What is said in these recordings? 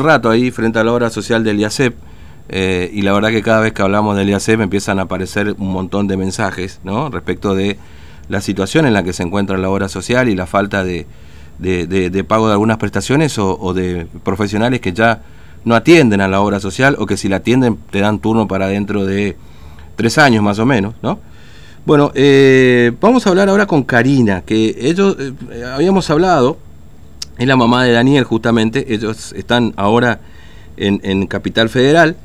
rato ahí frente a la obra social del IACEP eh, y la verdad que cada vez que hablamos del IACEP empiezan a aparecer un montón de mensajes ¿no? respecto de la situación en la que se encuentra la obra social y la falta de, pago de algunas prestaciones o, de profesionales que ya no atienden a la obra social o que si la atienden te dan turno para dentro de tres años más o menos. ¿no? Bueno, eh, vamos a hablar ahora con Karina, que ellos eh, habíamos hablado es la mamá de Daniel justamente, ellos están ahora en, Capital Federal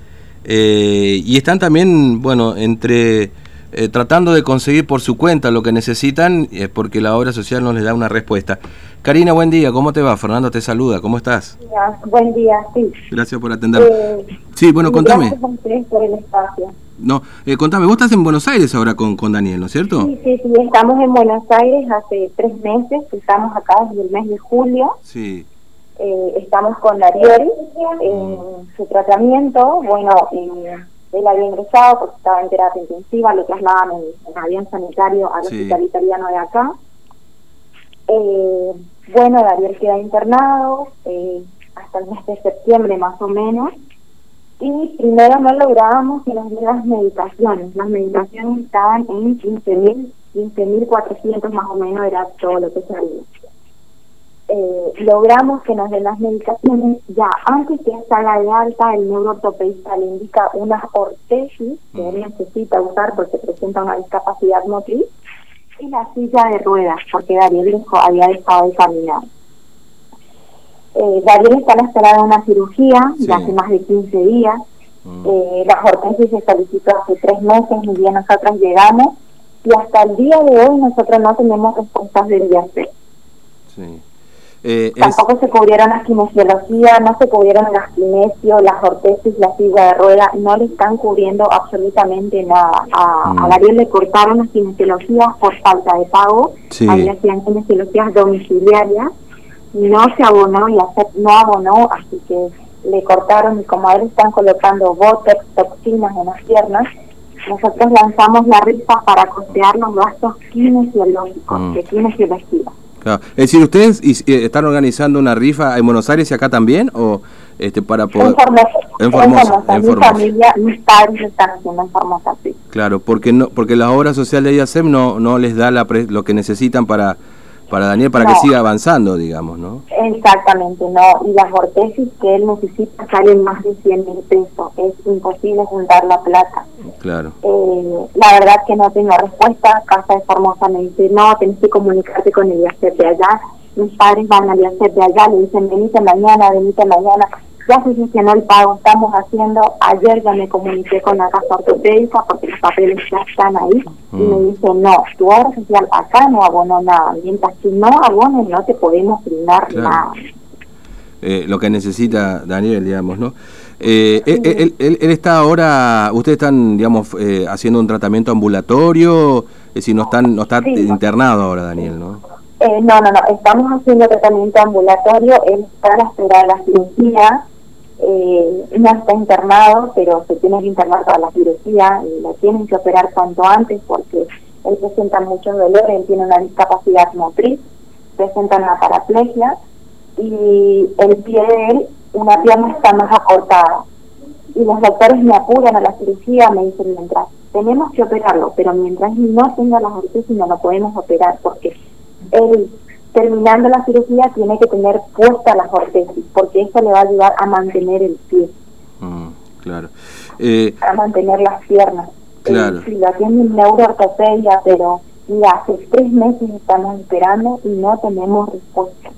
eh, y están también, bueno, entre eh, tratando de conseguir por su cuenta lo que necesitan eh, porque la obra social no les da una respuesta. Karina, buen día, ¿cómo te va? Fernando te saluda, ¿cómo estás? buen día, sí. Gracias por atender. sí, bueno, contame. Gracias por el espacio. No, eh, contame, vos estás en Buenos Aires ahora con, con Daniel, ¿no es cierto? Sí, sí, sí, estamos en Buenos Aires hace tres meses, estamos acá desde el mes de julio. Sí. Eh, estamos con Daniel en su tratamiento, bueno, él había ingresado porque estaba en terapia intensiva, lo trasladaban en, en avión sanitario al hospital italiano de acá. Eh, bueno, Daniel queda internado eh, hasta el mes de septiembre más o menos y primero no lográbamos que nos dieran las medicaciones. Las medicaciones estaban en 15.000, 15.400 más o menos era todo lo que salía. Eh, logramos que nos den las medicaciones ya antes que salga de alta el neuroortopedista le indica una ortesis que él necesita usar porque presenta una discapacidad motriz y la silla de ruedas porque Darío había dejado de caminar eh, Gabriel está en espera de una cirugía de hace más de 15 días. Mm. Eh, la hortensia se solicitó hace tres meses, y bien nosotros llegamos y hasta el día de hoy nosotros no tenemos respuestas del IAC. Sí. Eh, Tampoco se cubrieron las kinesiologías, no se cubrieron las kinesios, las ortesis, la silla de rueda, no le están cubriendo absolutamente nada. A, mm. le cortaron las kinesiologías por falta de pago, sí. ahí hacían kinesiologías domiciliarias no se abonó y hacer no abonó, así que le cortaron y como a él están colocando botex, toxinas en las piernas, nosotros lanzamos la rifa para costear los gastos kinesiológicos, mm. kinesiología. Claro. Es decir, ¿ustedes están organizando una rifa en Buenos Aires y acá también? o este para poder en Formosa, en Formosa, mi familia mis padres están haciendo en Formosa sí claro porque no porque la obra social de IASEM no no les da la lo que necesitan para para Daniel para que siga avanzando, digamos, ¿no? Exactamente, no. Y las ortesis que él necesita salen más de 100 mil pesos. Es imposible juntar la plata. Claro. Eh, la verdad que no tengo respuesta. Casa de Formosa me dice, no, tenés que comunicarte con el IACEP de allá. Mis padres van al IACEP de allá, le dicen, venite mañana, venite mañana ya se gestionó el pago, estamos haciendo, ayer ya me comuniqué con la casa ortopédica porque los papeles ya están ahí y me mm. dice, no, tu obra social acá no abonó nada, mientras que no abones no te podemos brindar nada. Eh, lo que necesita Daniel, digamos, ¿no? Eh, él, él, está ahora, ustedes están, digamos, eh, haciendo un tratamiento ambulatorio, es decir, no, están, no está internado ahora Daniel, ¿no? Eh, no, no, no, estamos haciendo tratamiento ambulatorio, él está a la espera de la cirugía, eh, no está internado, pero se tiene que internar para la cirugía, y la tienen que operar cuanto antes porque él presenta muchos dolores, él tiene una discapacidad motriz, presenta una paraplegia y el pie de él, una pierna está más acortada. Y los doctores me apuran a la cirugía, me dicen, mientras tenemos que operarlo, pero mientras no tenga las ortesis no lo podemos operar porque él terminando la cirugía tiene que tener puesta las ortesis, porque eso le va a ayudar a mantener el pie. Mm, claro. Eh, a mantener las piernas. Claro. Sí, la tiene neuroortopedia, pero ya hace tres meses estamos esperando y no tenemos respuesta.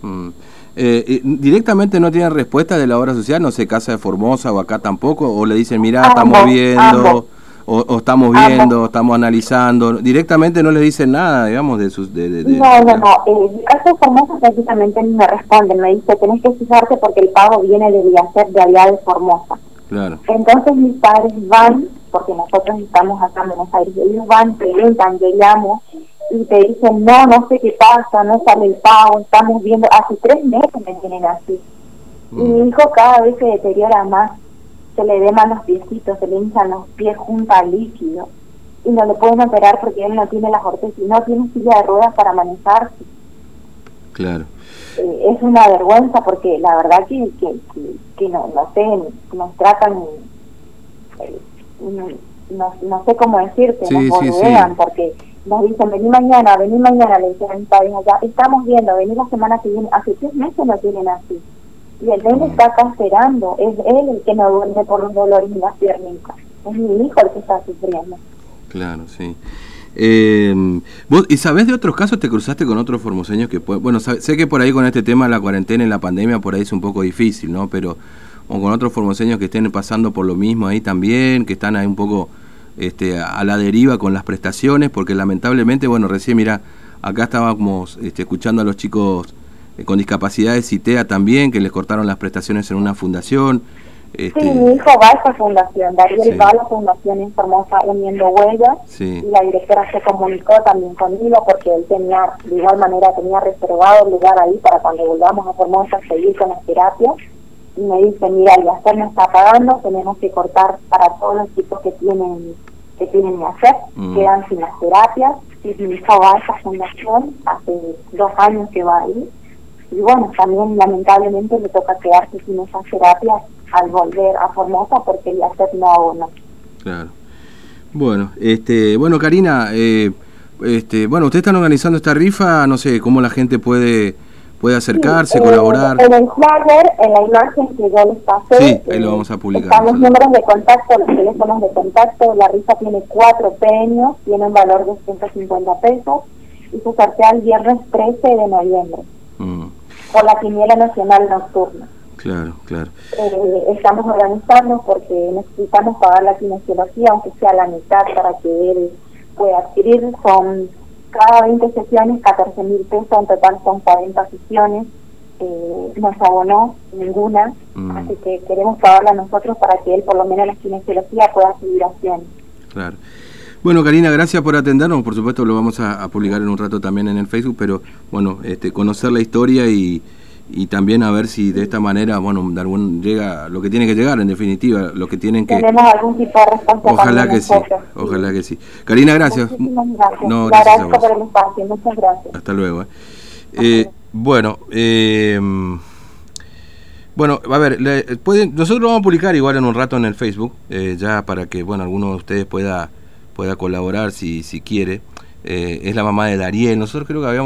Mm. Eh, ¿Directamente no tienen respuesta de la obra social? No sé, Casa de Formosa o acá tampoco, o le dicen, mira, estamos viendo o, estamos viendo, estamos analizando, directamente no les dicen nada, digamos, de sus... De, no, no, no, en el caso Formosa precisamente me responden, me dice, tenés que fijarte porque el pago viene de Villacer de allá de Formosa. Claro. Entonces mis padres van, porque nosotros estamos acá en Buenos Aires, ellos van, preguntan, llamo y te dicen, no, no sé qué pasa, no sale el pago, estamos viendo, hace tres meses me tienen así. Y mm. mi hijo cada vez se deteriora más se le deman los piecitos, se le hinchan los pies junto al líquido y no le pueden operar porque él no tiene las ortesis, no tiene silla de ruedas para manejarse. Claro. Eh, es una vergüenza porque la verdad que, que, que, no, no sé, nos tratan, eh, no, no, sé cómo decirte, nos bordean porque nos dicen, vení mañana, vení mañana, le dicen a mi padre allá, estamos viendo, vení la semana que viene, hace tres meses no tienen así. Y el nene está acá esperando, es él el que no duerme por los dolores en las piernas, es mi hijo el que está sufriendo. Claro, sí. Eh, ¿vos, ¿Y sabés de otros casos? ¿Te cruzaste con otros formoseños que pueden... Bueno, sé que por ahí con este tema la cuarentena y la pandemia por ahí es un poco difícil, ¿no? Pero o con otros formoseños que estén pasando por lo mismo ahí también, que están ahí un poco este, a la deriva con las prestaciones, porque lamentablemente, bueno, recién mira, acá estábamos este, escuchando a los chicos con discapacidades CITEA también, que les cortaron las prestaciones en una fundación. Este... Sí, mi hijo va a esa fundación, Darío va a la fundación en Formosa uniendo huellas y la directora se comunicó también conmigo porque él tenía, de igual manera, tenía reservado el lugar ahí para cuando volvamos a Formosa seguir con las terapias y me dice, mira, el hacer no está pagando, tenemos que cortar para todos los chicos que tienen que tienen que hacer, mm. quedan sin las terapias, y mi hijo va a esa fundación, hace dos años que va ahí, y bueno, también lamentablemente le toca quedarse sin esas terapias al volver a Formosa porque el hacer no no Claro. Bueno, este, bueno Karina, eh, este, bueno, ustedes están organizando esta rifa, no sé, cómo la gente puede puede acercarse, colaborar. En el flyer, en la imagen que yo les pasé, sí, ahí lo vamos a publicar. Están los números de contacto, los teléfonos de contacto. La rifa tiene cuatro premios, tiene un valor de 150 pesos y se sortea el viernes 13 de noviembre mm. Por la quiniela nacional nocturna. Claro, claro. Eh, estamos organizando porque necesitamos pagar la kinesiología, aunque sea la mitad, para que él pueda adquirir. Son cada 20 sesiones 14 mil pesos, en total son 40 sesiones, eh, no se abonó ninguna, mm. así que queremos pagarla nosotros para que él por lo menos la kinesiología pueda seguir haciendo. Claro. Bueno, Karina, gracias por atendernos. Por supuesto, lo vamos a, a, publicar en un rato también en el Facebook, pero bueno, este, conocer la historia y, y también a ver si de esta manera, bueno, llega lo que tiene que llegar, en definitiva, lo que tienen que... Tenemos algún tipo de responsabilidad. Ojalá que sí, ojalá que sí. Karina, gracias. gracias. No, gracias a por el espacio, muchas gracias. Hasta luego. Eh. Eh, bueno, eh, bueno, a ver, pueden, nosotros vamos a publicar igual en un rato en el Facebook, eh, ya para que, bueno, alguno de ustedes pueda, pueda colaborar si, si quiere. es la mamá de Dariel, nosotros creo que habíamos...